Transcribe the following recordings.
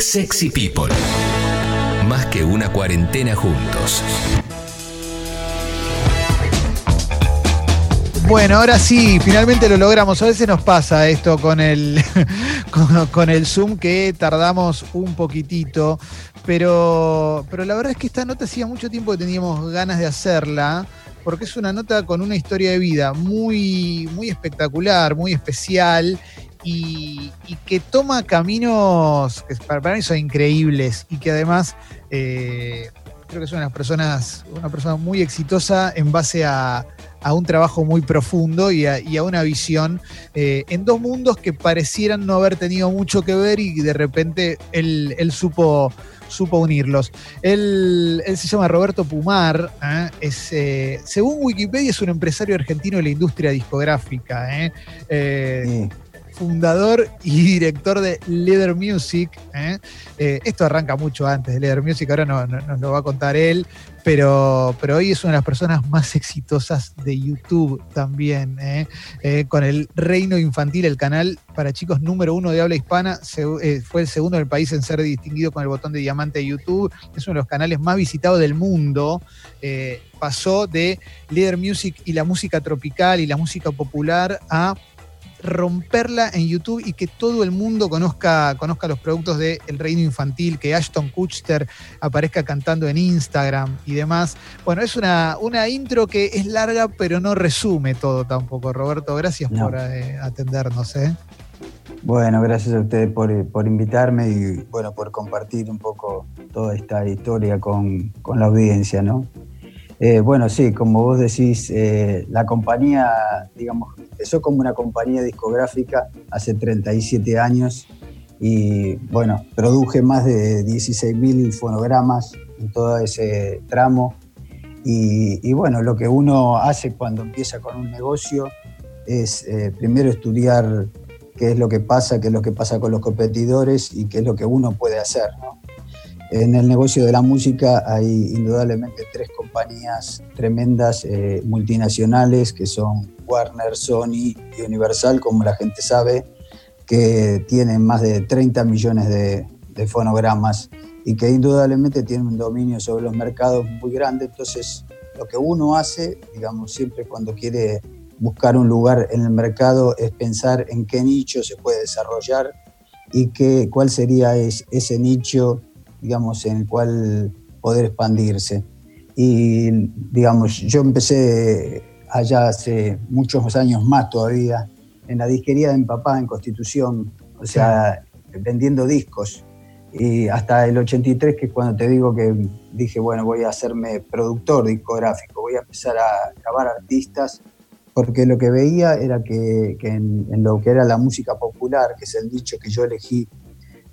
Sexy People. Más que una cuarentena juntos. Bueno, ahora sí, finalmente lo logramos. A veces nos pasa esto con el, con, el Zoom que tardamos un poquitito, pero, pero la verdad es que esta nota hacía mucho tiempo que teníamos ganas de hacerla, porque es una nota con una historia de vida muy, muy espectacular, muy especial. Y, que toma caminos que para, mí son increíbles y que además eh, creo que es una personas, una persona muy exitosa en base a, a un trabajo muy profundo y a, una visión eh, en dos mundos que parecieran no haber tenido mucho que ver y de repente él, supo, supo unirlos. Él, se llama Roberto Pumar, ¿eh? es, según Wikipedia es un empresario argentino de la industria discográfica fundador y director de Leather Music. ¿eh? Eh, esto arranca mucho antes de Leather Music, ahora no, nos lo va a contar él, pero, pero hoy es una de las personas más exitosas de YouTube también, ¿eh? con el Reino Infantil, el canal para chicos número uno de habla hispana, fue el segundo del país en ser distinguido con el botón de diamante de YouTube, es uno de los canales más visitados del mundo, pasó de Leather Music y la música tropical y la música popular a romperla en YouTube y que todo el mundo conozca, conozca los productos de El Reino Infantil, que Ashton Kutcher aparezca cantando en Instagram y demás. Bueno, es una, una intro que es larga, pero no resume todo tampoco. Roberto, gracias por eh, atendernos. ¿eh? Bueno, gracias a ustedes por, invitarme y bueno, por compartir un poco toda esta historia con, con la audiencia, ¿no? Eh, bueno, sí, como vos decís, eh, la compañía, digamos, empezó como una compañía discográfica hace 37 años y, bueno, produje más de 16.000 fonogramas en todo ese tramo. Y, bueno, lo que uno hace cuando empieza con un negocio es eh, primero estudiar qué es lo que pasa, qué es lo que pasa con los competidores y qué es lo que uno puede hacer. ¿no? En el negocio de la música hay indudablemente tres compañías tremendas eh, multinacionales que son Warner, Sony y Universal, como la gente sabe, que tienen más de 30 millones de, fonogramas y que indudablemente tienen un dominio sobre los mercados muy grande. Entonces, lo que uno hace, digamos, siempre cuando quiere buscar un lugar en el mercado es pensar en qué nicho se puede desarrollar y qué, cuál sería ese nicho digamos, en el cual poder expandirse. Y, digamos, yo empecé allá hace muchos años más todavía, en la disquería de mi papá en Constitución, o sea, vendiendo discos. Y hasta el 83, que es cuando te digo que dije, bueno, voy a hacerme productor discográfico, voy a empezar a grabar artistas, porque lo que veía era que, en, en, lo que era la música popular, que es el dicho que yo elegí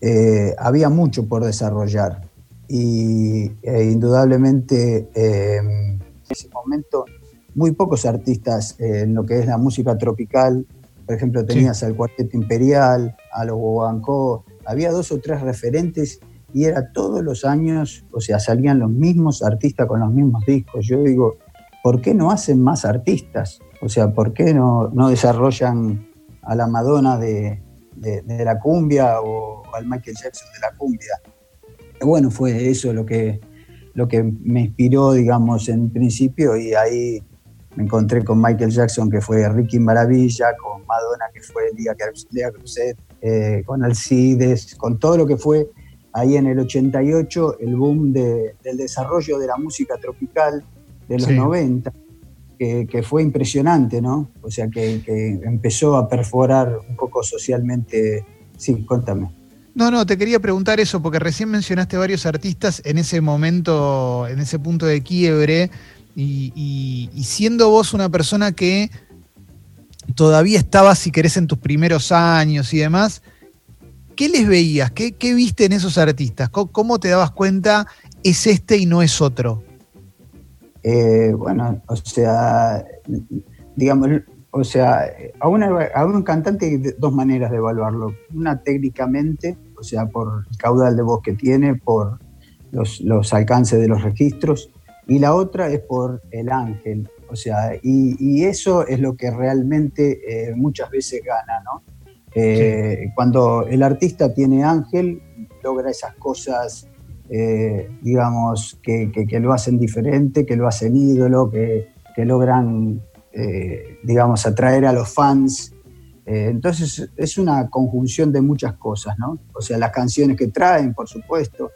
eh, había mucho por desarrollar y e indudablemente em, en ese momento muy pocos artistas en lo que es la música tropical, por ejemplo tenías al Cuarteto Imperial, a los Bobancó, había dos o tres referentes y era todos los años, o sea, salían los mismos artistas con los mismos discos. Yo digo, ¿por qué no hacen más artistas? O sea, ¿por qué no, no desarrollan a la Madonna de, de, la cumbia o, al Michael Jackson de la cumbia. Bueno, fue eso lo que, lo que me inspiró, digamos, en principio y ahí me encontré con Michael Jackson, que fue Ricky Maravilla, con Madonna, que fue Lía Cruzet, eh, con Alcides, con todo lo que fue ahí en el 88, el boom del desarrollo de la música tropical de los 90 que, fue impresionante, ¿no? O sea, que, empezó a perforar un poco socialmente. Sí, cuéntame. No, no, te quería preguntar eso, porque recién mencionaste varios artistas en ese momento, en ese punto de quiebre, y, siendo vos una persona que todavía estaba, si querés, en tus primeros años y demás, ¿qué les veías? ¿Qué, qué viste en esos artistas? ¿Cómo, te dabas cuenta es este y no es otro? Eh, bueno, o sea, digamos, o sea, a, un cantante hay dos maneras de evaluarlo. Una técnicamente, o sea, por el caudal de voz que tiene, por los, alcances de los registros, y la otra es por el ángel. O sea, y, eso es lo que realmente eh, muchas veces gana, ¿no? Eh, cuando el artista tiene ángel, logra esas cosas, eh, digamos, que, lo hacen diferente, que lo hacen ídolo, que, logran, eh, digamos, atraer a los fans. entonces es una conjunción de muchas cosas, ¿no? O sea, las canciones que traen, por supuesto.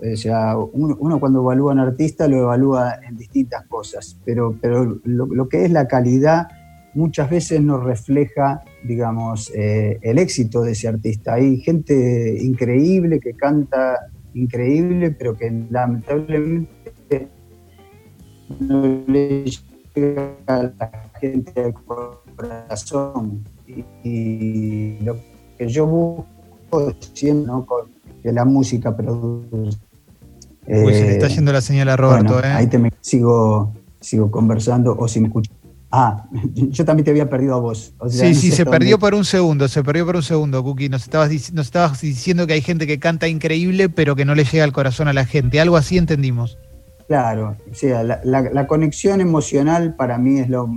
O sea, uno, cuando evalúa a un artista lo evalúa en distintas cosas, pero, pero lo que es la calidad muchas veces no refleja, digamos, eh, el éxito de ese artista. Hay gente increíble que canta increíble, pero que lamentablemente no le llega a la gente al corazón. Y, lo que yo busco siempre, ¿no? que la música produce. Pues se le está yendo la señal a Roberto, ¿eh? Ahí te me sigo, sigo conversando o si me escuchas. Ah, yo también te había perdido a vos. sí, sí, se perdió por un segundo, se perdió por un segundo, Cookie. Nos estabas, nos estabas diciendo que hay gente que canta increíble, pero que no le llega al corazón a la gente. Algo así entendimos. Claro, o sea, la, conexión emocional para mí es lo,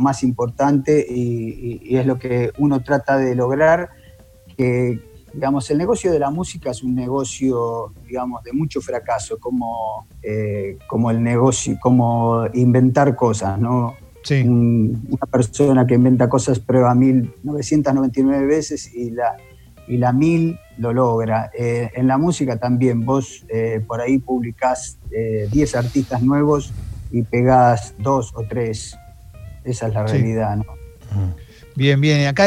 más importante y, es lo que uno trata de lograr. Que, digamos, el negocio de la música es un negocio, digamos, de mucho fracaso, como, eh, como el negocio, como inventar cosas, ¿no? Una persona que inventa cosas prueba 1999 veces y la, y la 1000 lo logra. Eh, en la música también, vos eh, por ahí publicás 10 eh, artistas nuevos y pegás dos o tres. Esa es la realidad, ¿no? Bien, bien. Acá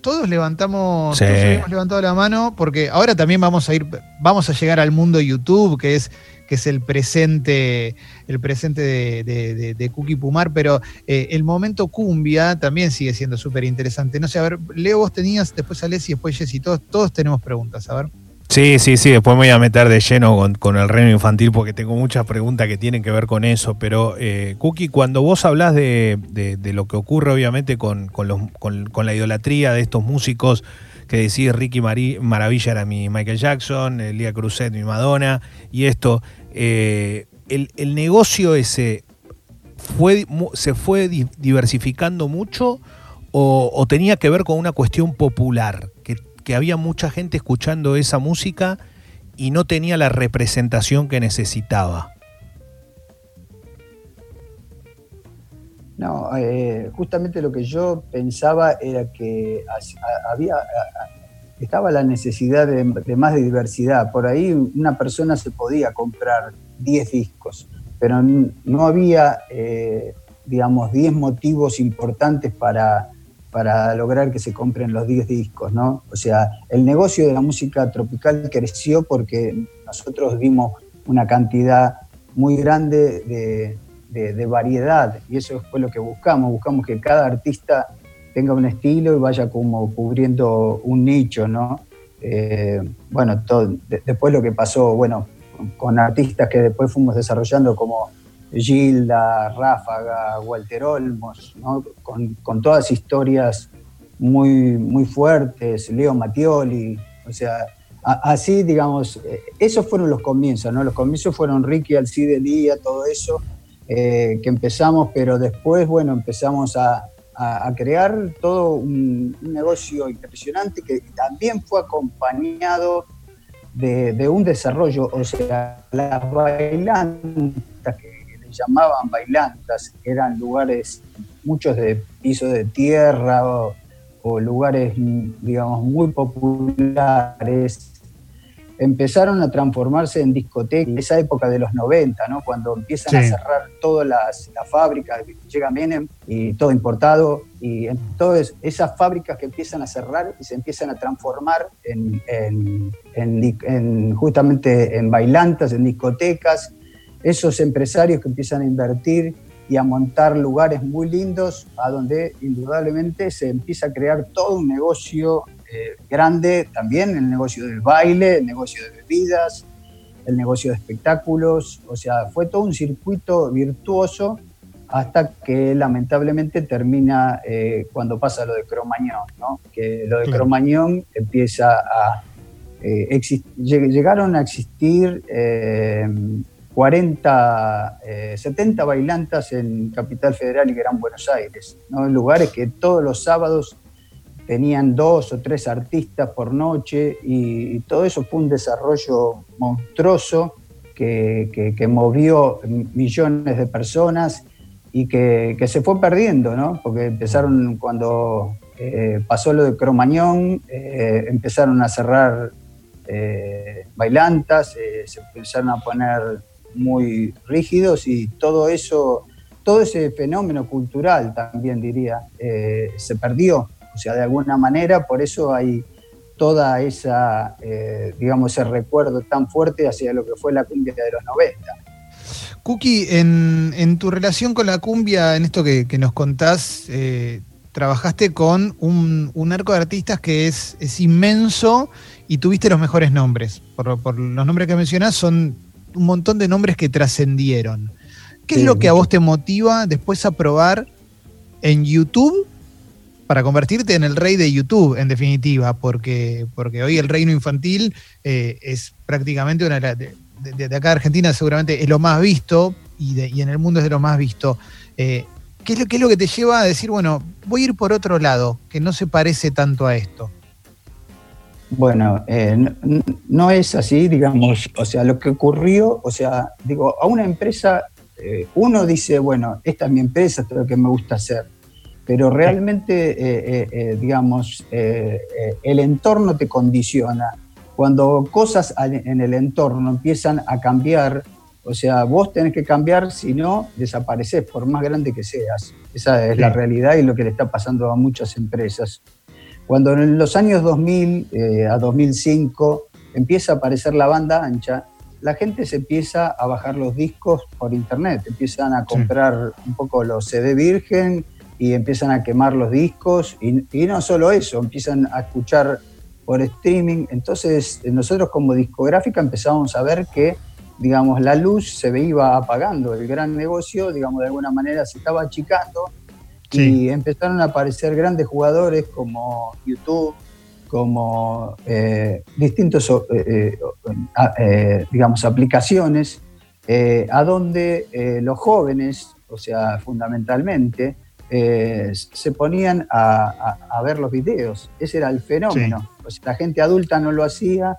todos levantamos, todos hemos levantado la mano porque ahora también vamos a ir, vamos a llegar al mundo YouTube, que es que es el presente, el presente de, de, Cookie Pumar, pero eh, el momento cumbia también sigue siendo súper interesante. No sé, a ver, Leo, vos tenías, después Alessi, después Jessy, todos, todos tenemos preguntas, a ver. Sí, sí, sí, después me voy a meter de lleno con, el reino infantil porque tengo muchas preguntas que tienen que ver con eso, pero eh, Cookie, cuando vos hablas de, lo que ocurre obviamente con, con, la idolatría de estos músicos, que decís Ricky Maravilla era mi Michael Jackson, Elia Cruzet mi Madonna, y esto, eh, el, negocio ese fue, se fue diversificando mucho o, tenía que ver con una cuestión popular, que, había mucha gente escuchando esa música y no tenía la representación que necesitaba. No, eh, justamente lo que yo pensaba era que había, estaba la necesidad de, más de diversidad. Por ahí una persona se podía comprar 10 discos, pero no había, eh, digamos, 10 motivos importantes para, para lograr que se compren los 10 discos, ¿no? O sea, el negocio de la música tropical creció porque nosotros dimos una cantidad muy grande de, de variedad y eso fue lo que buscamos. Buscamos que cada artista tenga un estilo y vaya como cubriendo un nicho, ¿no? Eh, bueno, después lo que pasó, bueno, con artistas que después fuimos desarrollando como Gilda, Ráfaga, Walter Olmos, ¿no? con, todas historias muy, muy fuertes, Leo Mattioli, o sea, así, digamos, eh, esos fueron los comienzos, ¿no? Los comienzos fueron Ricky, Alcide Lía, todo eso, eh, que empezamos, pero después, bueno, empezamos a, a, crear todo un, negocio impresionante que también fue acompañado de, un desarrollo, o sea, las bailantas que le llamaban bailantas, eran lugares, muchos de piso de tierra o, o lugares, digamos, muy populares empezaron a transformarse en discotecas, esa época de los 90, ¿no? cuando empiezan a cerrar todas las, fábricas, llega Menem y todo importado, y entonces esas fábricas que empiezan a cerrar y se empiezan a transformar en, justamente en bailantas, en discotecas, esos empresarios que empiezan a invertir y a montar lugares muy lindos a donde indudablemente se empieza a crear todo un negocio eh, grande también, el negocio del baile, el negocio de bebidas, el negocio de espectáculos, o sea, fue todo un circuito virtuoso hasta que lamentablemente termina eh, cuando pasa lo de Cromañón, ¿no? que lo de Cromañón empieza a... Eh, llegaron a existir 40, 70 bailantas en Capital Federal y Gran Buenos Aires, ¿no? en lugares que todos los sábados tenían dos o tres artistas por noche y, todo eso fue un desarrollo monstruoso que, movió millones de personas y que, se fue perdiendo, ¿no? Porque empezaron cuando eh, pasó lo de Cromañón, eh, empezaron a cerrar eh, bailantas, se empezaron a poner muy rígidos y todo eso, todo ese fenómeno cultural también diría, se perdió o sea, de alguna manera, por eso hay toda esa, eh, digamos, ese recuerdo tan fuerte hacia lo que fue la cumbia de los 90. Cookie, en, tu relación con la cumbia, en esto que, nos contás, eh, trabajaste con un, arco de artistas que es, es, inmenso y tuviste los mejores nombres. Por, los nombres que mencionás, son un montón de nombres que trascendieron. ¿Qué es lo que a vos te motiva después a probar en YouTube para convertirte en el rey de YouTube, en definitiva, porque, porque hoy el reino infantil eh, es prácticamente una de, de, acá de Argentina, seguramente es lo más visto y, en el mundo es de lo más visto. Eh, ¿qué, es lo, es lo que te lleva a decir, bueno, voy a ir por otro lado, que no se parece tanto a esto? Bueno, eh, no, es así, digamos, o sea, lo que ocurrió, o sea, digo, a una empresa, uno dice, bueno, esta es mi empresa, esto es lo que me gusta hacer pero realmente, eh, eh, eh, digamos, el entorno te condiciona. Cuando cosas en el entorno empiezan a cambiar, o sea, vos tenés que cambiar, si no, desapareces, por más grande que seas. Esa es la realidad y lo que le está pasando a muchas empresas. Cuando en los años 2000 a 2005 empieza a aparecer la banda ancha, la gente se empieza a bajar los discos por internet, empiezan a comprar un poco los CD virgen, y empiezan a quemar los discos y, no solo eso, empiezan a escuchar por streaming. Entonces nosotros como discográfica empezamos a ver que, digamos, la luz se iba apagando, el gran negocio, digamos, de alguna manera se estaba achicando y empezaron a aparecer grandes jugadores como YouTube, como eh, distintos, eh, eh, digamos, aplicaciones, a donde los jóvenes, o sea, fundamentalmente, eh, se ponían a, ver los videos. Ese era el fenómeno. la gente adulta no lo hacía.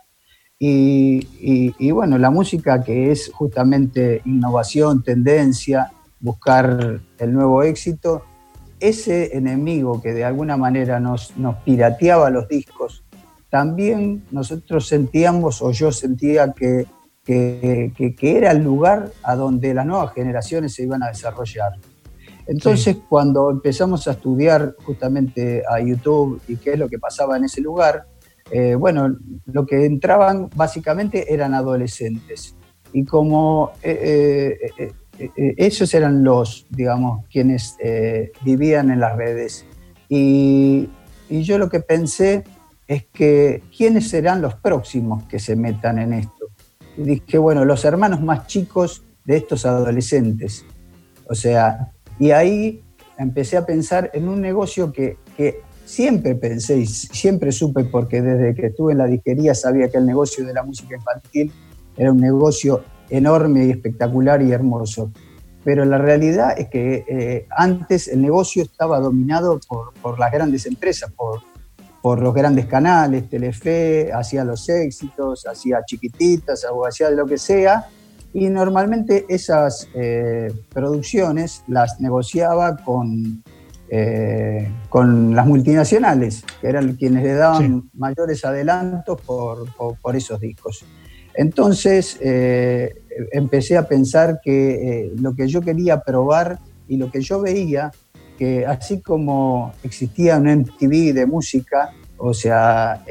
Y, bueno, la música que es justamente innovación, tendencia, buscar el nuevo éxito, ese enemigo que de alguna manera nos, nos pirateaba los discos, también nosotros sentíamos, o yo sentía que, que, que era el lugar a donde las nuevas generaciones se iban a desarrollar. Entonces, cuando empezamos a estudiar justamente a YouTube y qué es lo que pasaba en ese lugar, eh, bueno, lo que entraban básicamente eran adolescentes. Y como eh, eh, esos eran los, digamos, quienes vivían en las redes. Y, y yo lo que pensé es que quiénes serán los próximos que se metan en esto. Y dije, bueno, los hermanos más chicos de estos adolescentes. O sea, y ahí empecé a pensar en un negocio que, siempre pensé y siempre supe, porque desde que estuve en la disquería sabía que el negocio de la música infantil era un negocio enorme y espectacular y hermoso. Pero la realidad es que eh, antes el negocio estaba dominado por, las grandes empresas, por, por los grandes canales, Telefe, hacía los éxitos, hacía chiquititas o hacía lo que sea, y normalmente esas eh, producciones las negociaba con, eh, con las multinacionales, que eran quienes le daban mayores adelantos por, por, esos discos. Entonces eh, empecé a pensar que lo que yo quería probar y lo que yo veía, que así como existía un MTV de música, o sea,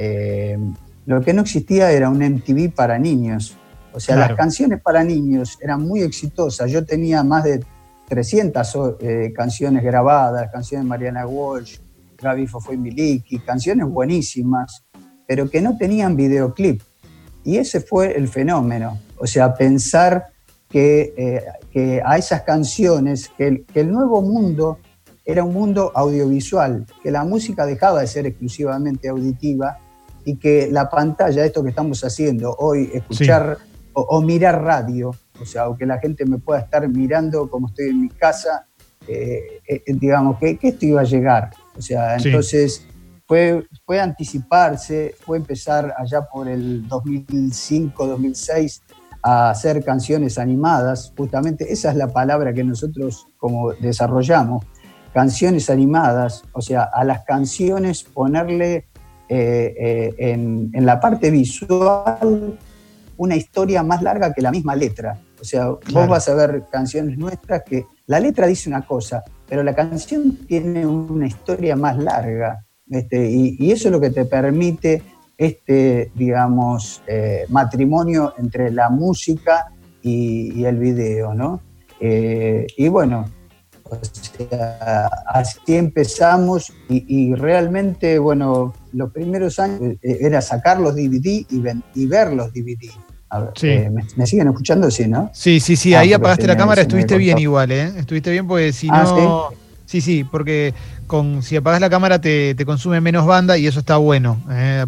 lo que no existía era un MTV para niños. O sea, las canciones para niños eran muy exitosas. Yo tenía más de 300 eh, canciones grabadas, canciones de Mariana Walsh, Gaby Fofo Miliki, canciones buenísimas, pero que no tenían videoclip. Y ese fue el fenómeno. O sea, pensar que, eh, a esas canciones, que el nuevo mundo era un mundo audiovisual, que la música dejaba de ser exclusivamente auditiva y que la pantalla, esto que estamos haciendo hoy, escuchar o, mirar radio, o sea, o que la gente me pueda estar mirando como estoy en mi casa, eh, eh, digamos, que, esto iba a llegar. O sea, entonces fue, fue anticiparse, fue empezar allá por el 2005, 2006 a hacer canciones animadas, justamente esa es la palabra que nosotros como desarrollamos, canciones animadas, o sea, a las canciones ponerle eh, eh, en, en, la parte visual una historia más larga que la misma letra. O sea, vos vas a ver canciones nuestras que la letra dice una cosa, pero la canción tiene una historia más larga. Este, y, eso es lo que te permite este, digamos, eh, matrimonio entre la música y, el video, ¿no? y bueno, así empezamos y, realmente, bueno, los primeros años eh, era sacar los DVD y, ver los DVD. Eh, ¿me, siguen escuchando? Sí, ¿no? Sí, sí, sí, ah, ahí apagaste la cámara, estuviste bien igual, ¿eh? Estuviste bien porque si ah, no... ¿sí? sí, porque con, si apagas la cámara te, consume menos banda y eso está bueno. ¿eh?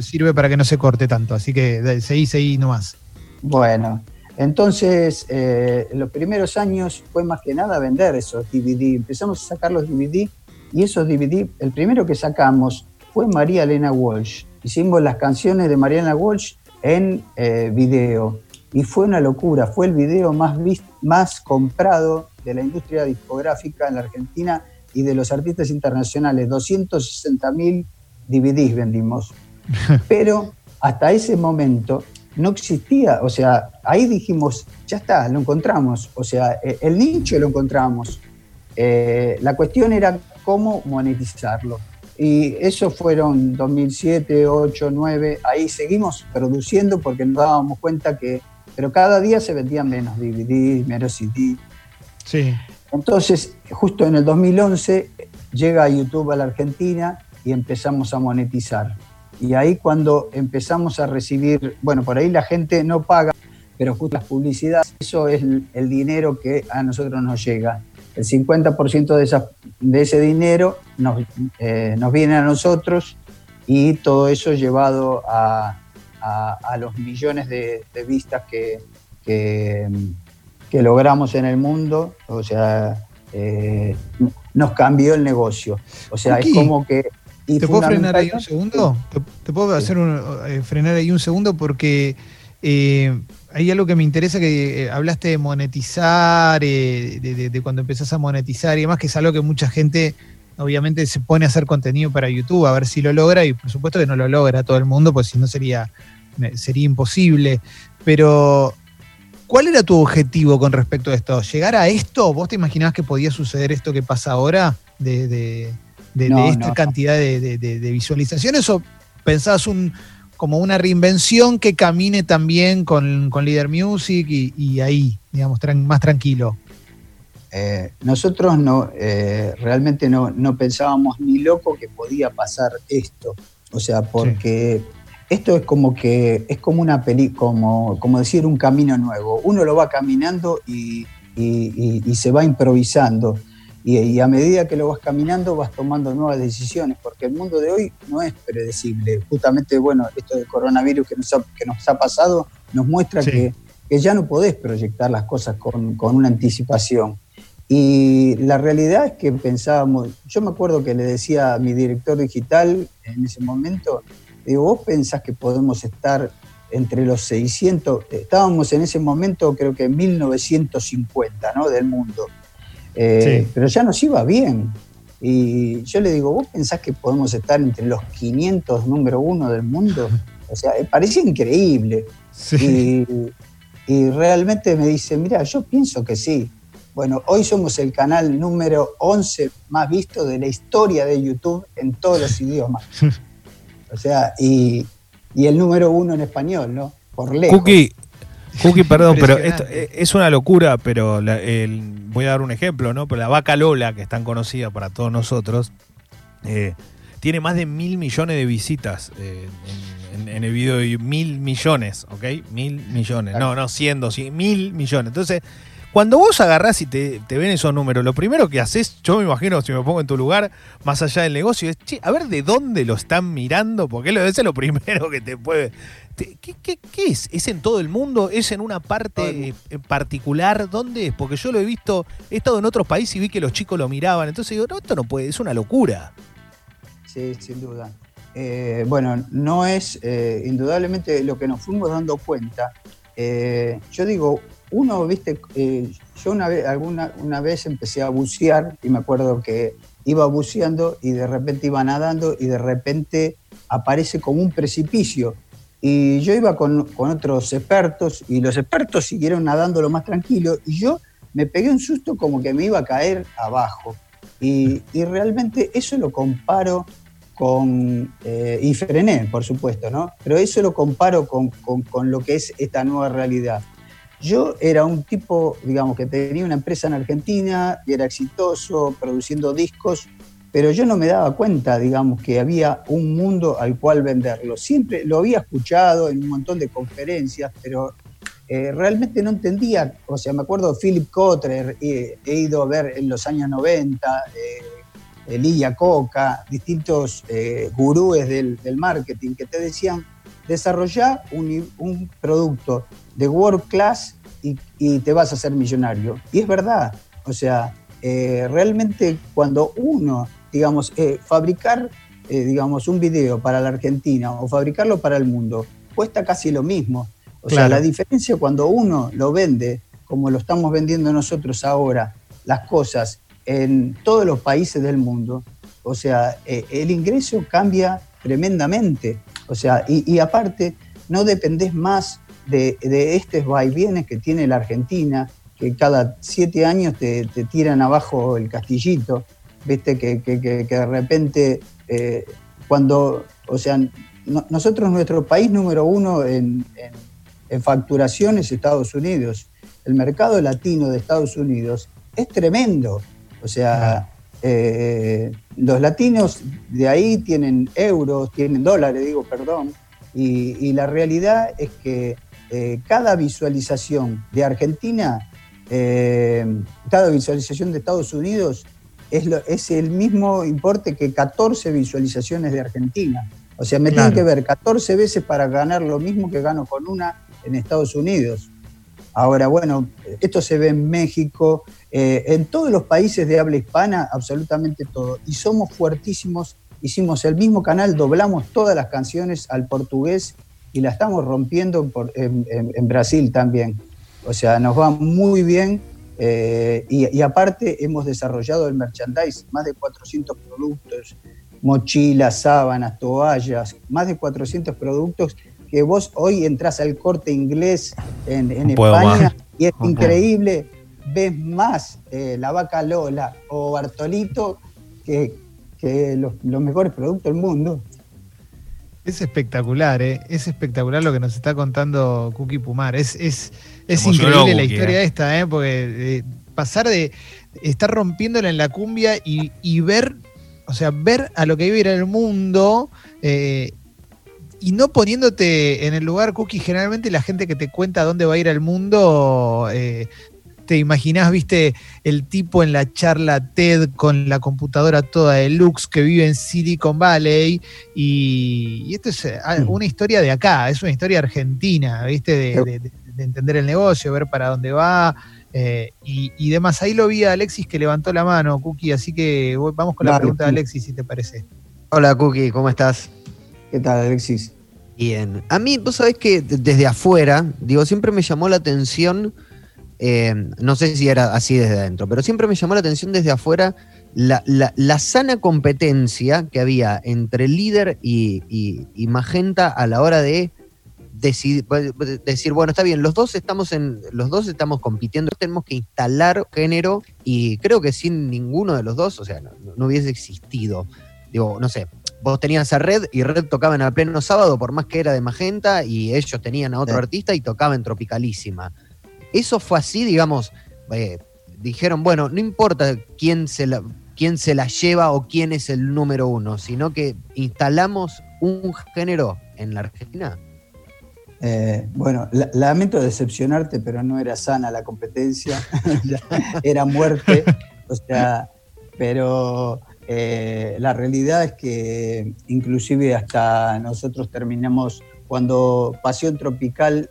sirve para que no se corte tanto, así que seguí, seguí nomás. Bueno, entonces, eh, en los primeros años fue más que nada vender esos DVD. Empezamos a sacar los DVD y esos DVD, el primero que sacamos fue María Elena Walsh. Hicimos las canciones de María Elena Walsh en eh, video y fue una locura. Fue el video más, más comprado de la industria discográfica en la Argentina y de los artistas internacionales. 260 mil DVDs vendimos. Pero hasta ese momento no existía, o sea, ahí dijimos, ya está, lo encontramos, o sea, e, el nicho lo encontramos. Eh, la cuestión era cómo monetizarlo. Y eso fueron 2007, 8, 9, ahí seguimos produciendo porque nos dábamos cuenta que, pero cada día se vendían menos DVD, menos CD. Sí. Entonces, justo en el 2011 llega YouTube a la Argentina y empezamos a monetizar. Y ahí cuando empezamos a recibir, bueno, por ahí la gente no paga, pero justo las publicidades, eso es el, dinero que a nosotros nos llega. El 50% de, esa, de ese dinero nos, eh, nos viene a nosotros y todo eso llevado a, a, los millones de, vistas que, que, logramos en el mundo. O sea, eh, nos cambió el negocio. O sea, es como que ¿Te puedo frenar ahí un segundo? ¿Te, puedo hacer eh, frenar ahí un segundo? Porque hay algo que me interesa que eh, hablaste de monetizar, de, cuando empezás a monetizar y demás, que es algo que mucha gente obviamente se pone a hacer contenido para YouTube a ver si lo logra y por supuesto que no lo logra todo el mundo, pues si no sería, sería imposible. Pero, ¿cuál era tu objetivo con respecto a esto? ¿Llegar a esto? ¿Vos te imaginabas que podía suceder esto que pasa ahora? de de, esta cantidad de, visualizaciones o pensás un, como una reinvención que camine también con, con Leader Music y, ahí, digamos, más tranquilo? Eh, nosotros no, eh, realmente no, no, pensábamos ni loco que podía pasar esto. O sea, porque esto es como que es como una peli, como, como decir un camino nuevo. Uno lo va caminando y, y se va improvisando. Y, a medida que lo vas caminando vas tomando nuevas decisiones, porque el mundo de hoy no es predecible. Justamente, bueno, esto del coronavirus que nos ha, que nos ha pasado nos muestra que, que, ya no podés proyectar las cosas con, con, una anticipación. Y la realidad es que pensábamos, yo me acuerdo que le decía a mi director digital en ese momento, digo, vos pensás que podemos estar entre los 600, estábamos en ese momento creo que en 1950, ¿no? Del mundo eh, pero ya nos iba bien. Y yo le digo, ¿vos pensás que podemos estar entre los 500 número uno del mundo? O sea, eh, parecía increíble. Y, realmente me dice, mira, yo pienso que sí. Bueno, hoy somos el canal número 11 más visto de la historia de YouTube en todos los idiomas. O sea, y, el número uno en español, ¿no? Por lejos. Cookie, perdón, pero esto es una locura, pero voy a dar un ejemplo, ¿no? Pero la vaca Lola, que es tan conocida para todos nosotros, eh, tiene más de mil millones de visitas eh, en, el video de mil millones, ¿ok? Mil millones. No, no, siendo, sí, mil millones. Entonces, cuando vos agarrás y te, ven esos números, lo primero que haces, yo me imagino, si me pongo en tu lugar, más allá del negocio, es, che, a ver de dónde lo están mirando, porque eso es lo primero que te puede ¿Qué, es? ¿Es en todo el mundo? ¿Es en una parte en particular? ¿Dónde es? Porque yo lo he visto, he estado en otros países y vi que los chicos lo miraban. Entonces digo, no, esto no puede, es una locura. sí, sin duda. Eh, bueno, no es eh, indudablemente lo que nos fuimos dando cuenta. Eh, yo digo, uno, viste, yo una vez, alguna, una vez empecé a bucear y me acuerdo que iba buceando y de repente iba nadando y de repente aparece como un precipicio. Y yo iba con, con otros expertos y los expertos siguieron nadando lo más tranquilo y yo me pegué un susto como que me iba a caer abajo. Y, y realmente eso lo comparo con, eh, y frené, por supuesto, ¿no? Pero eso lo comparo con, con, lo que es esta nueva realidad. Yo era un tipo, digamos, que tenía una empresa en Argentina y era exitoso produciendo discos, pero yo no me daba cuenta, digamos, que había un mundo al cual venderlo. Siempre lo había escuchado en un montón de conferencias, pero eh, realmente no entendía. O sea, me acuerdo de Philip Kotler, he ido a ver en los años 90, Lidia Coca, distintos eh, gurúes del, marketing que te decían, desarrolla un, producto de world class y, te vas a hacer millonario. Y es verdad, o sea, eh, realmente cuando uno, digamos, eh, fabricar, digamos, un video para la Argentina o fabricarlo para el mundo, cuesta casi lo mismo. O sea, la diferencia cuando uno lo vende, como lo estamos vendiendo nosotros ahora, las cosas en todos los países del mundo. O sea, eh, el ingreso cambia tremendamente. O sea, y, aparte, no dependés más de, de estos vaivienes que tiene la Argentina, que cada siete años te, tiran abajo el castillito, viste, que, de repente, eh, cuando, o sea, nosotros, nuestro país número uno en, en facturación es Estados Unidos. El mercado latino de Estados Unidos es tremendo. O sea, eh, los latinos de ahí tienen euros, tienen dólares, digo, perdón, y, la realidad es que eh, cada visualización de Argentina, eh, cada visualización de Estados Unidos es, es, el mismo importe que 14 visualizaciones de Argentina. O sea, me tienen que ver 14 veces para ganar lo mismo que gano con una en Estados Unidos. Ahora, bueno, esto se ve en México, eh, en todos los países de habla hispana, absolutamente todo. Y somos fuertísimos, hicimos el mismo canal, doblamos todas las canciones al portugués y la estamos rompiendo en, Brasil también. O sea, nos va muy bien eh, y, aparte hemos desarrollado el merchandise, más de 400 productos, mochilas, sábanas, toallas, más de 400 productos que vos hoy entras al corte inglés en, España y es increíble, ves más eh, la vaca Lola o Bartolito que, los, mejores productos del mundo. Es espectacular, ¿eh? es espectacular lo que nos está contando Cookie Pumar. Es, es, es increíble la historia ¿eh? esta, ¿eh? porque pasar de estar rompiéndola en la cumbia y, ver, o sea, ver a lo que vive el mundo y no poniéndote en el lugar, Cookie, generalmente la gente que te cuenta dónde va a ir al mundo, eh, te imaginás, viste, el tipo en la charla TED con la computadora toda de Lux que vive en Silicon Valley. Y, esto es eh, mm. una historia de acá, es una historia argentina, viste, de, entender el negocio, ver para dónde va. Eh, y, demás, ahí lo vi a Alexis que levantó la mano, Cookie, así que vamos con la pregunta de Alexis, si te parece. Hola, Cookie, ¿cómo estás? ¿Qué tal, Alexis? Bien. A mí, vos sabés que desde afuera, digo, siempre me llamó la atención, eh, no sé si era así desde adentro, pero siempre me llamó la atención desde afuera la, sana competencia que había entre líder y, Magenta a la hora de decir, decir, bueno, está bien, los dos estamos en, los dos estamos compitiendo, tenemos que instalar género y creo que sin ninguno de los dos, o sea, no hubiese existido. Digo, no sé, vos tenías a Red y Red tocaba en el pleno sábado, por más que era de Magenta, y ellos tenían a otro artista y tocaba en Tropicalísima. Eso fue así, digamos, eh, dijeron, bueno, no importa quién se, la, quién se la lleva o quién es el número uno, sino que instalamos un género en la Argentina. Eh, bueno, lamento decepcionarte, pero no era sana la competencia, era muerte, o sea, pero eh, la realidad es que inclusive hasta nosotros terminamos, cuando Pasión Tropical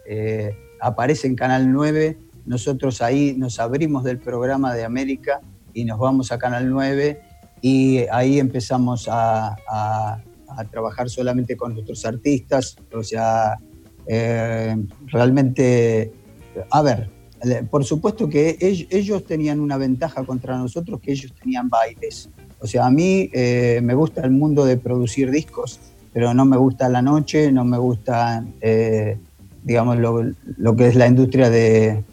aparece en Canal 9, nosotros ahí nos abrimos del programa de América y nos vamos a Canal 9 y ahí empezamos a, trabajar solamente con nuestros artistas, o sea, eh, realmente, a ver, por supuesto que ellos tenían una ventaja contra nosotros, que ellos tenían bailes. O sea, a mí eh, me gusta el mundo de producir discos, pero no me gusta la noche, no me gusta, eh, digamos, lo, que es la industria de,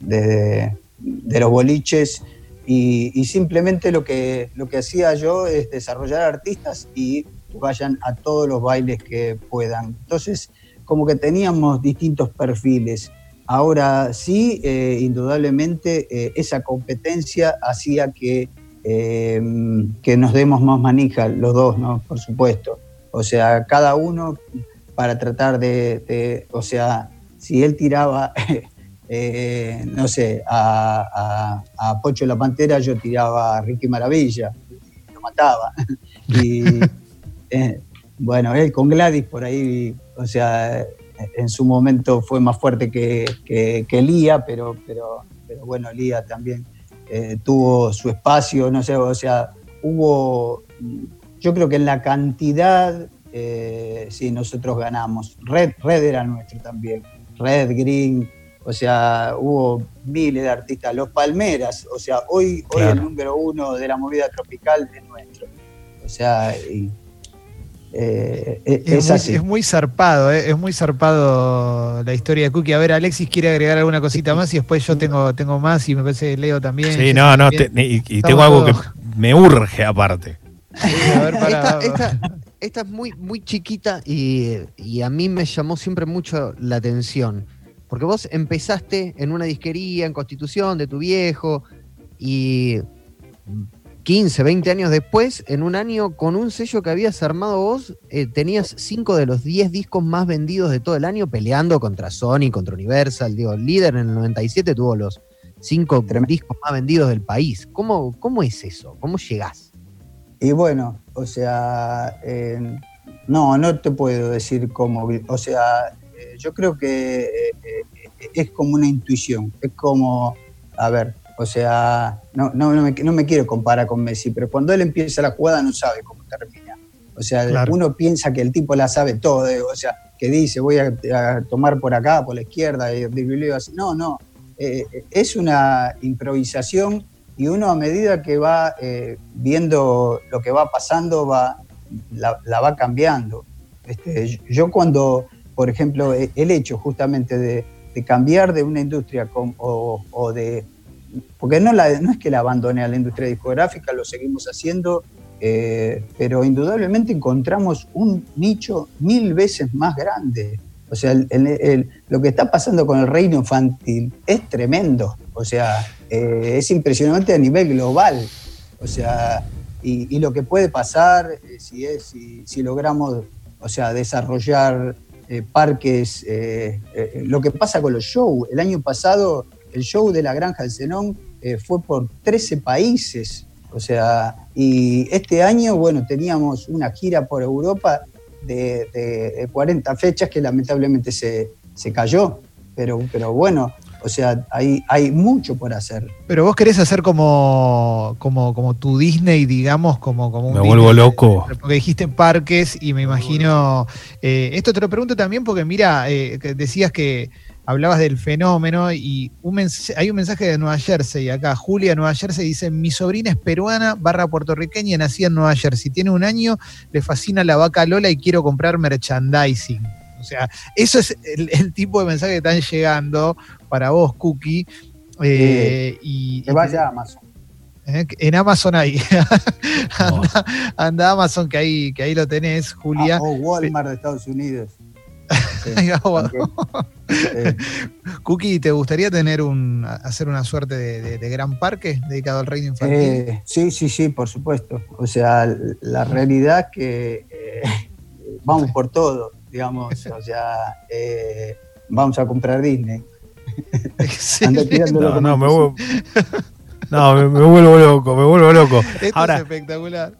los boliches. Y, simplemente lo que, lo que hacía yo es desarrollar artistas y vayan a todos los bailes que puedan. Entonces, como que teníamos distintos perfiles. Ahora sí, eh, indudablemente, esa competencia hacía que eh, que nos demos más manija los dos, ¿no? Por supuesto. O sea, cada uno para tratar de, o sea, si él tiraba, eh, no sé, a, Pocho la Pantera, yo tiraba a Ricky Maravilla, y lo mataba. y eh, bueno, él con Gladys por ahí, o sea, en su momento fue más fuerte que, que, Lía, pero, pero, pero bueno, Lía también eh, tuvo su espacio, no sé, o sea, hubo, yo creo que en la cantidad, eh, sí, nosotros ganamos. Red, Red era nuestro también, Red, Green, o sea, hubo miles de artistas, los Palmeras, o sea, hoy, hoy el número uno de la movida tropical es nuestro. O sea, y, eh, eh, es, muy, zarpado, eh, es muy zarpado la historia de Cookie. A ver, Alexis quiere agregar alguna cosita más y después yo tengo, tengo más y me parece que Leo también. Sí, no, no, y, tengo algo que me urge aparte. esta, es muy, muy chiquita y, y a mí me llamó siempre mucho la atención. Porque vos empezaste en una disquería en Constitución de tu viejo y 15, 20 años después, en un año con un sello que habías armado vos, eh, tenías 5 de los 10 discos más vendidos de todo el año peleando contra Sony, contra Universal. Digo, líder en el 97 tuvo los 5 discos más vendidos del país. ¿Cómo, ¿Cómo es eso? ¿Cómo llegás? Y bueno, o sea, no, no te puedo decir cómo. O sea, eh, yo creo que eh, es como una intuición. Es como, a ver, o sea, no, no, no, me, quiero comparar con Messi, pero cuando él empieza la jugada no sabe cómo termina. O sea, uno piensa que el tipo la sabe todo, eh, o sea, que dice voy a, tomar por acá, por la izquierda, y así. No, no. Eh, es una improvisación y uno a medida que va eh, viendo lo que va pasando, va, la, va cambiando. Este, yo cuando, por ejemplo, el hecho justamente de, cambiar de una industria o de porque no, la, no es que la abandone a la industria discográfica, lo seguimos haciendo, eh, pero indudablemente encontramos un nicho mil veces más grande. O sea, lo que está pasando con el reino infantil es tremendo. O sea, eh, es impresionante a nivel global. O sea, y, lo que puede pasar eh, si, es, si, logramos o sea, desarrollar parques, lo que pasa con los shows. El año pasado el show de la Granja del Zenón eh, fue por 13 países. O sea, y este año, bueno, teníamos una gira por Europa de, 40 fechas que lamentablemente se, cayó. Pero, pero bueno, o sea, hay, hay mucho por hacer. Pero vos querés hacer como, como, como tu Disney, digamos, como, como un. Me vuelvo loco. Porque dijiste parques y me imagino. Eh, esto te lo pregunto también porque, mira, eh, decías que hablabas del fenómeno y hay un mensaje de Nueva Jersey acá. Julia, Nueva Jersey, dice: Mi sobrina es peruana, barra puertorriqueña, nacida en Nueva Jersey. Tiene un año, le fascina la vaca Lola y quiero comprar merchandising. O sea, eso es el, tipo de mensaje que están llegando para vos, Cookie. Eh, y, que vaya a Amazon. Eh, en Amazon hay. anda, a Amazon, que ahí, que ahí lo tenés, Julia. Ah, o Walmart de Estados Unidos. Cookie, ¿te gustaría tener un hacer una suerte de, gran parque dedicado al reino infantil? Eh, sí, sí, sí, por supuesto. O sea, la realidad es que eh, vamos por todo, digamos. O sea, eh, vamos a comprar Disney. No, no, me vuelvo, no, me, vuelvo loco, me vuelvo loco. Esto es espectacular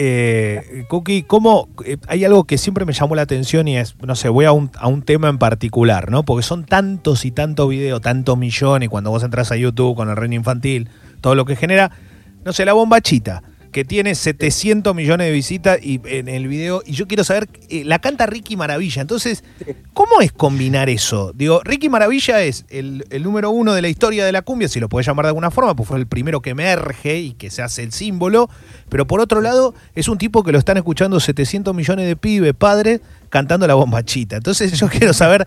eh, Cookie, ¿cómo, eh, hay algo que siempre me llamó la atención y es, no sé, voy a un, tema en particular, ¿no? Porque son tantos y tantos videos, tantos millones, cuando vos entras a YouTube con el reino infantil, todo lo que genera, no sé, la bombachita, que tiene 700 millones de visitas y, en el video. Y yo quiero saber, eh, la canta Ricky Maravilla. Entonces, ¿cómo es combinar eso? Digo, Ricky Maravilla es el, número uno de la historia de la cumbia, si lo puedes llamar de alguna forma, pues fue el primero que emerge y que se hace el símbolo. Pero por otro lado, es un tipo que lo están escuchando 700 millones de pibes, padres, cantando la bombachita. Entonces, yo quiero saber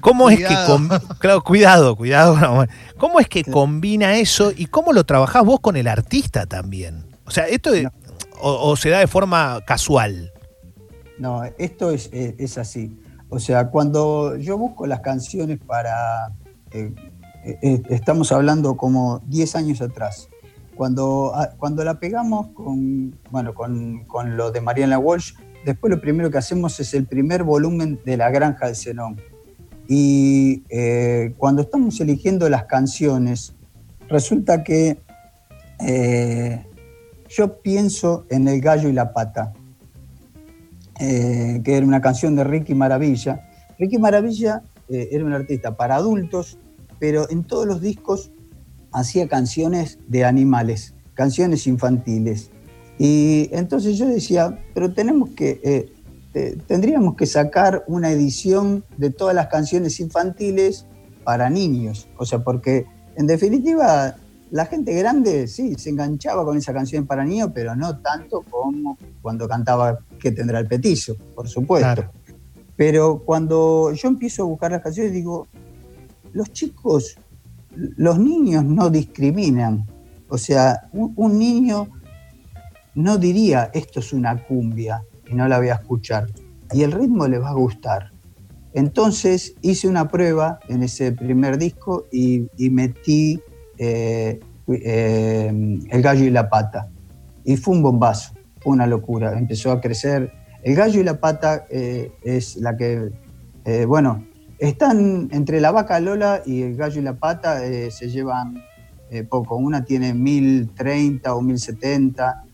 cómo, es que. Claro, cuidado, cuidado. ¿Cómo es que combina eso y cómo lo trabajás vos con el artista también? O sea, esto o, se da de forma casual. No, esto es, es, así. O sea, cuando yo busco las canciones para... Eh, eh, estamos hablando como 10 años atrás. Cuando, ah, cuando la pegamos con, bueno, con, con lo de Mariana Walsh, después lo primero que hacemos es el primer volumen de La Granja del Zenón. Y eh, cuando estamos eligiendo las canciones, resulta que eh, yo pienso en El gallo y la pata, eh, que era una canción de Ricky Maravilla. Ricky Maravilla era un artista para adultos, pero en todos los discos hacía canciones de animales, canciones infantiles. Y entonces yo decía, pero tenemos que este, tendríamos que sacar una edición de todas las canciones infantiles para niños. O sea, porque en definitiva la gente grande sí se enganchaba con esa canción para niños, pero no tanto como cuando cantaba Que tendrá el petizo, por supuesto. Pero cuando yo empiezo a buscar las canciones, digo, los chicos, los niños no discriminan. O sea, un niño no diría esto es una cumbia, y no la voy a escuchar. Y el ritmo le va a gustar. Entonces hice una prueba en ese primer disco y, metí eh, eh, El gallo y la pata. Y fue un bombazo, fue una locura. Empezó a crecer. El gallo y la pata eh, es la que, bueno, están entre la vaca Lola y el gallo y la pata, se llevan poco. Una tiene 1030 o 1070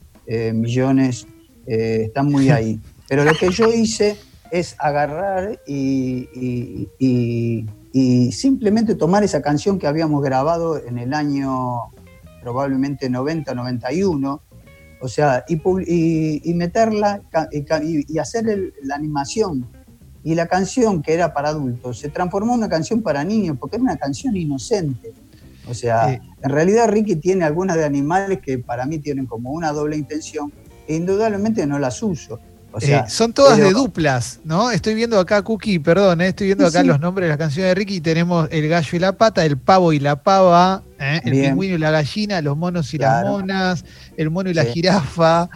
millones eh, están muy ahí. Pero lo que yo hice es agarrar y, simplemente tomar esa canción que habíamos grabado en el año probablemente 90, 91, o sea, y, meterla y, hacer la animación. Y la canción que era para adultos se transformó en una canción para niños porque era una canción inocente. O sea, en realidad Ricky tiene algunas de animales que para mí tienen como una doble intención, indudablemente no las uso. O sea, eh, son todas de duplas, ¿no? Estoy viendo acá, Cookie, perdón, eh, estoy viendo acá los nombres de las canciones de Ricky. Tenemos el gallo y la pata, el pavo y la pava, ¿eh? el pingüino y la gallina, los monos y las monas, el mono y la jirafa.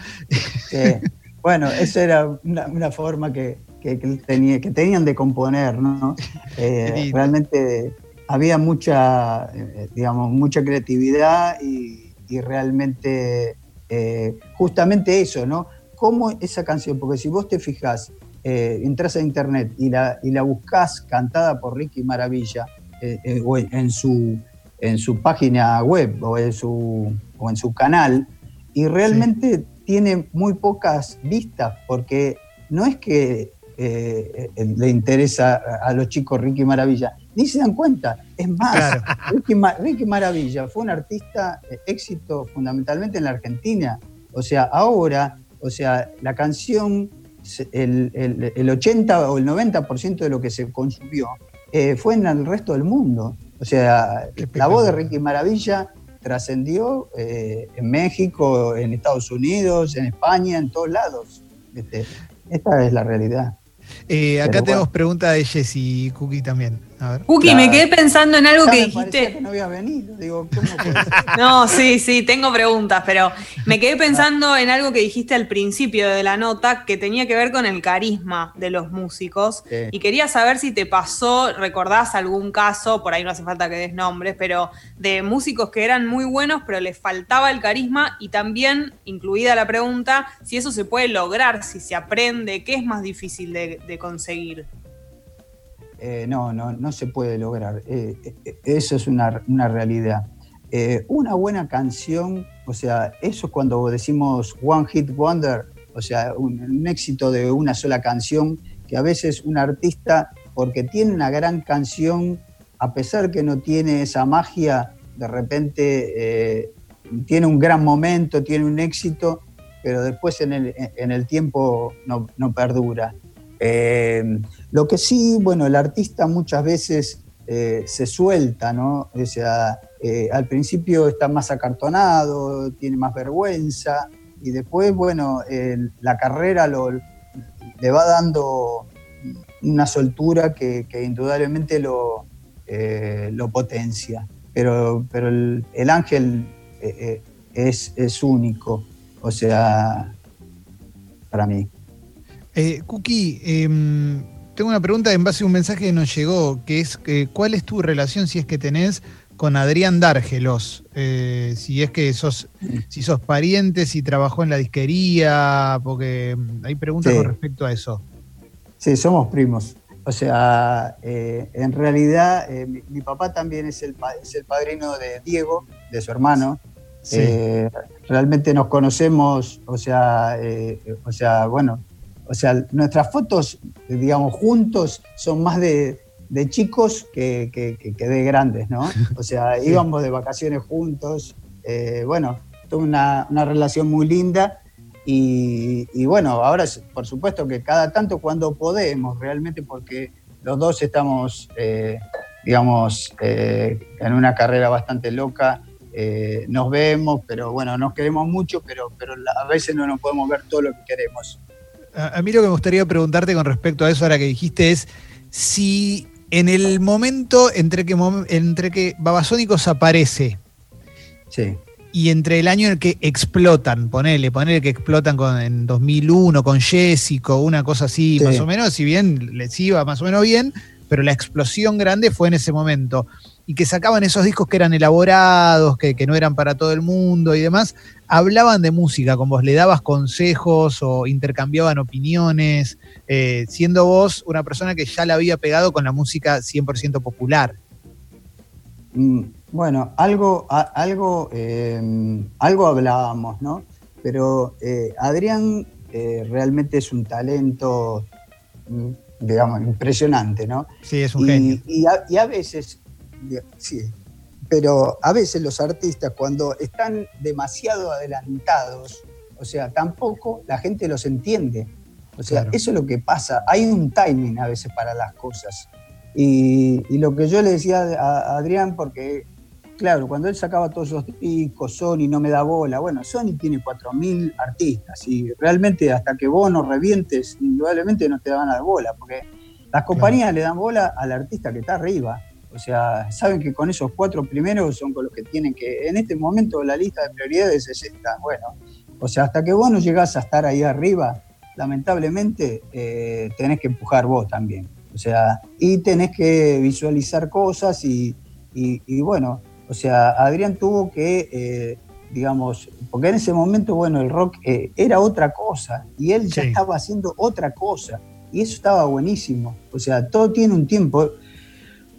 Bueno, esa era una, forma que, tenía, que tenían de componer, ¿no? realmente había mucha, digamos, mucha creatividad y, y realmente eh, justamente eso, ¿no? ¿Cómo esa canción? Porque si vos te fijas, eh, entras a internet y la, y la buscas cantada por Ricky Maravilla, eh, o en su, en su página web o en su, o en su canal, y realmente tiene muy pocas vistas, porque no es que le interesa a los chicos Ricky Maravilla, ni se dan cuenta. Es más, Ricky, Maravilla fue un artista éxito fundamentalmente en la Argentina. O sea, ahora, o sea, la canción, el, 80 o el 90% de lo que se consumió eh, fue en el resto del mundo. O sea, la voz de Ricky Maravilla trascendió eh, en México, en Estados Unidos, en España, en todos lados. Esta es la realidad. Eh, acá tenemos pregunta de Jessy Cookie también. Cookie, me quedé pensando en algo que dijiste. Que no había venido. Digo, no, sí, sí, tengo preguntas, pero me quedé pensando en algo que dijiste al principio de la nota que tenía que ver con el carisma de los músicos. Y quería saber si te pasó, recordás algún caso, por ahí no hace falta que des nombres, pero de músicos que eran muy buenos, pero les faltaba el carisma y también, incluida la pregunta, si eso se puede lograr, si se aprende, qué es más difícil de conseguir. Eh, no, no, no se puede lograr. Eh, eh, eso es una, realidad. una buena canción, o sea, eso es cuando decimos One Hit Wonder, o sea, un, éxito de una sola canción, que a veces un artista, porque tiene una gran canción, a pesar que no tiene esa magia, de repente tiene un gran momento, tiene un éxito, pero después en el, tiempo no, perdura. Eh, lo que sí, bueno, el artista muchas veces eh, se suelta, ¿no? O sea, eh, al principio está más acartonado, tiene más vergüenza, y después, bueno, la carrera le va dando una soltura que, indudablemente lo, lo potencia. Pero, pero el, ángel es, es único. O sea, para mí. Eh, em, tengo una pregunta en base a un mensaje que nos llegó, que es que, ¿cuál es tu relación, si es que tenés, con Adrián Dárgelos? Eh, si es que sos, si sos pariente, si trabajó en la disquería, porque hay preguntas con respecto a eso. Sí, somos primos. O sea, eh, en realidad eh, mi, papá también es el, es el padrino de Diego, de su hermano. Eh, realmente nos conocemos, o sea, eh, o sea, bueno, o sea, nuestras fotos, digamos, juntos son más de, chicos que, de grandes, ¿no? O sea, íbamos de vacaciones juntos, eh, bueno, tuve una, relación muy linda y, bueno, ahora por supuesto que cada tanto cuando podemos, realmente porque los dos estamos, digamos, en una carrera bastante loca eh, nos vemos, pero bueno, nos queremos mucho, pero, pero a veces no nos podemos ver todo lo que queremos. A, mí lo que me gustaría preguntarte con respecto a eso ahora que dijiste es si en el momento entre que, entre que Babasónicos aparece y entre el año en el que explotan, ponele, ponele que explotan con, en 2001 con Jessico, una cosa así, más o menos, si bien les iba más o menos bien, pero la explosión grande fue en ese momento y que sacaban esos discos que eran elaborados, que, no eran para todo el mundo y demás, hablaban de música, con vos le dabas consejos o intercambiaban opiniones, eh, siendo vos una persona que ya la había pegado con la música 100% popular. Mm, bueno, algo, algo, em, algo hablábamos, ¿no? Pero eh, Adrián eh, realmente es un talento, mm, digamos, impresionante, ¿no? Sí, es un genio. y a veces sí. Pero a veces los artistas cuando están demasiado adelantados, o sea, tampoco la gente los entiende. O sea, eso es lo que pasa. Hay un timing a veces para las cosas. Y, lo que yo le decía a, Adrián, porque, claro, cuando él sacaba todos esos discos, Sony no me da bola. Bueno, Sony tiene 4.000 artistas y realmente hasta que vos no revientes, indudablemente no te van a dar bola, porque las compañías le dan bola al artista que está arriba. O sea, saben que con esos cuatro primeros son con los que tienen que. En este momento la lista de prioridades es esta. Bueno, o sea, hasta que vos no llegás a estar ahí arriba, lamentablemente eh, tenés que empujar vos también. O sea, y tenés que visualizar cosas y, bueno, o sea, Adrián tuvo que, eh, digamos, porque en ese momento, bueno, el rock eh, era otra cosa y él ya estaba haciendo otra cosa y eso estaba buenísimo. O sea, todo tiene un tiempo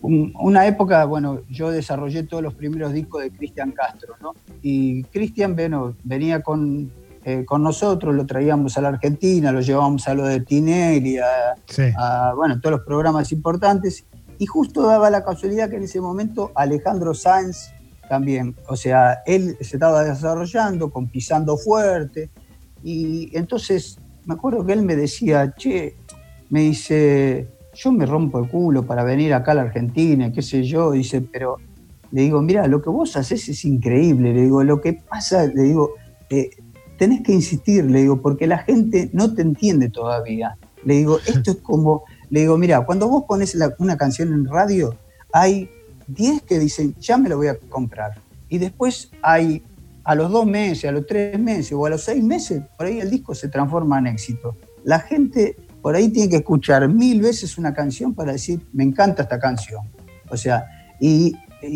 una época, bueno, yo desarrollé todos los primeros discos de Cristian Castro, ¿no? Y Cristian, bueno, venía con, eh, con nosotros, lo traíamos a la Argentina, lo llevábamos a lo de Tinelli, a, bueno, todos los programas importantes. Y justo daba la casualidad que en ese momento Alejandro Sáenz también, o sea, él se estaba desarrollando con Pisando Fuerte. Y entonces me acuerdo que él me decía, che, me dice, yo me rompo el culo para venir acá a la Argentina, qué sé yo, dice, pero le digo, mira, lo que vos haces es increíble, le digo, lo que pasa, le digo, eh, tenés que insistir, le digo, porque la gente no te entiende todavía. Le digo, esto es como, le digo, mira, cuando vos pones una canción en radio, hay 10 que dicen, ya me lo voy a comprar. Y después hay a los dos meses, a los tres meses o a los seis meses, por ahí el disco se transforma en éxito. La gente por ahí tiene que escuchar mil veces una canción para decir, me encanta esta canción. O sea, y,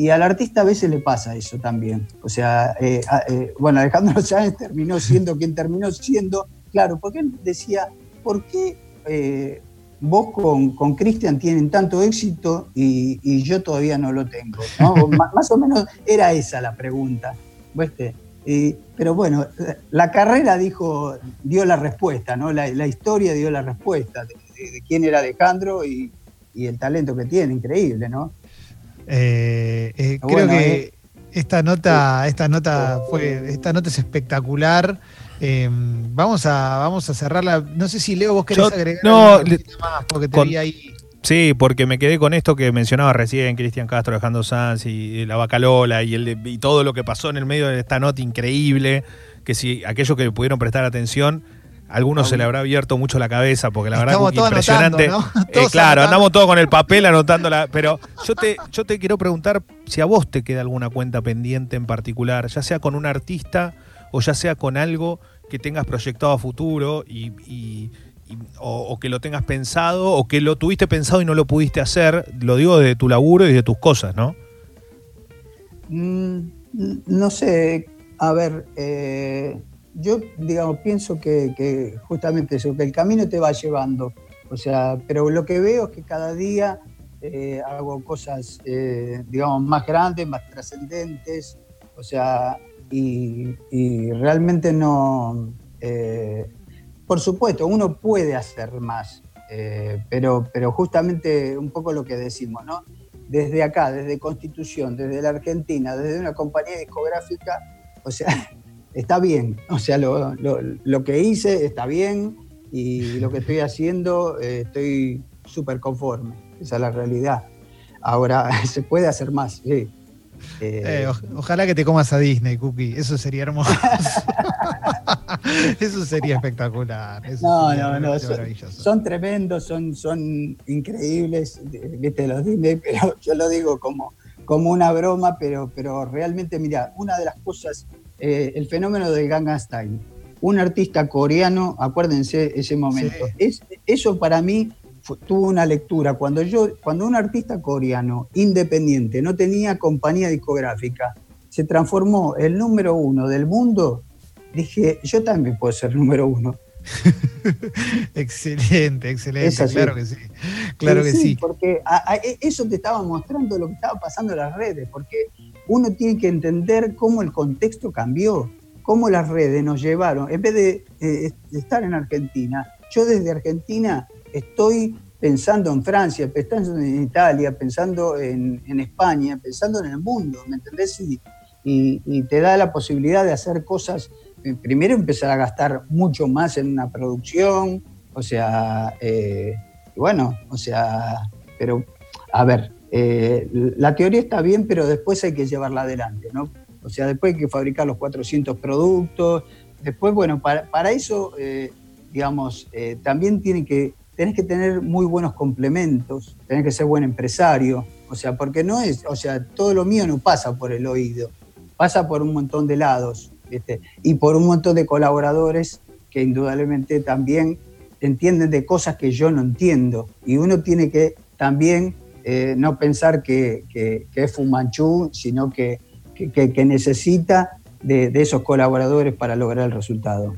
al artista a veces le pasa eso también. O sea, eh, eh, bueno, Alejandro Sáenz terminó siendo quien terminó siendo, claro, porque él decía, ¿por qué eh, vos con Cristian tienen tanto éxito y, yo todavía no lo tengo? más, o menos era esa la pregunta. ¿viste? Pero bueno, la carrera dijo, dio la respuesta, ¿no? La, historia dio la respuesta de, quién era Alejandro y, el talento que tiene, increíble, ¿no? Eh, eh, creo que Esta nota, esta nota fue, esta nota es espectacular. Em, vamos a, vamos a cerrarla. No sé si Leo, vos querés agregar no, más, porque te vi ahí. Sí, porque me quedé con esto que mencionaba recién Cristian Castro, Alejandro Sanz y la Bacalola y, el, y todo lo que pasó en el medio de esta nota increíble, que si aquellos que pudieron prestar atención, a algunos se le habrá abierto mucho la cabeza, porque la verdad es impresionante. Eh, claro, andamos todos con el papel anotándola, pero yo te, yo te quiero preguntar si a vos te queda alguna cuenta pendiente en particular, ya sea con un artista o ya sea con algo que tengas proyectado a futuro y o, que lo tengas pensado o que lo tuviste pensado y no lo pudiste hacer, lo digo de tu laburo y de tus cosas, ¿no? Mm, no sé, a ver, eh, yo digamos, pienso que, justamente eso, que el camino te va llevando, o sea, pero lo que veo es que cada día eh, hago cosas, eh, digamos, más grandes, más trascendentes, o sea, y, y realmente no por supuesto, uno puede hacer más, eh, pero, pero justamente un poco lo que decimos, ¿no? Desde acá, desde Constitución, desde la Argentina, desde una compañía discográfica, o sea, está bien, o sea, lo, que hice está bien y lo que estoy haciendo eh, estoy súper conforme, esa es la realidad. Ahora, se puede hacer más, sí. Eh, ojalá que te comas a Disney, Cookie. Eso sería hermoso. eso sería espectacular. no, no, no. Son, tremendos, son, son increíbles, viste, los Disney, pero yo lo digo como, como una broma, pero, pero realmente, mira, una de las cosas, eh, el fenómeno del Gangnam Style. Un artista coreano, acuérdense ese momento. Es, eso para mí tuvo una lectura. Cuando, yo, cuando un artista coreano independiente no tenía compañía discográfica, se transformó el número uno del mundo, dije, yo también puedo ser número uno. excelente, excelente, claro que sí. Claro que sí. Porque e, eso te estaba mostrando lo que estaba pasando en las redes, porque uno tiene que entender cómo el contexto cambió, cómo las redes nos llevaron, en vez de estar en Argentina, yo desde Argentina estoy pensando en Francia, pensando en Italia, pensando en, España, pensando en el mundo, ¿me entendés? Y, te da la posibilidad de hacer cosas, primero empezar a gastar mucho más en una producción, o sea, eh, bueno, o sea, pero, a ver, eh, la teoría está bien, pero después hay que llevarla adelante, ¿no? O sea, después hay que fabricar los 400 productos, después, bueno, para, para eso, digamos, también tiene que tenés que tener muy buenos complementos, tenés que ser buen empresario, o sea, porque no es, o sea, todo lo mío no pasa por el oído, pasa por un montón de lados, y por un montón de colaboradores que indudablemente también entienden de cosas que yo no entiendo, y uno tiene que también eh, no pensar que, es Fumanchu, sino que, que necesita de esos colaboradores para lograr el resultado.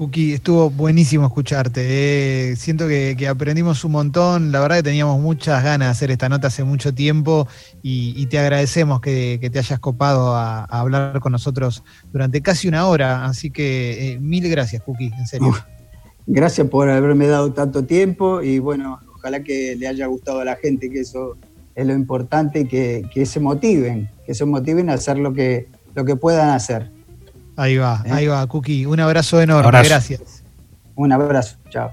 Cookie, estuvo buenísimo escucharte. Eh. Siento que, aprendimos un montón. La verdad que teníamos muchas ganas de hacer esta nota hace mucho tiempo y, te agradecemos que, te hayas copado a, hablar con nosotros durante casi una hora. Así que eh, mil gracias, Cookie, en serio. gracias por haberme dado tanto tiempo y bueno, ojalá que le haya gustado a la gente, que eso es lo importante, que, que se motiven, que se motiven a hacer lo que, lo que puedan hacer. Ahí va, ¿Eh? ahí va, Cookie. Un abrazo enorme, gracias. Un abrazo, chao.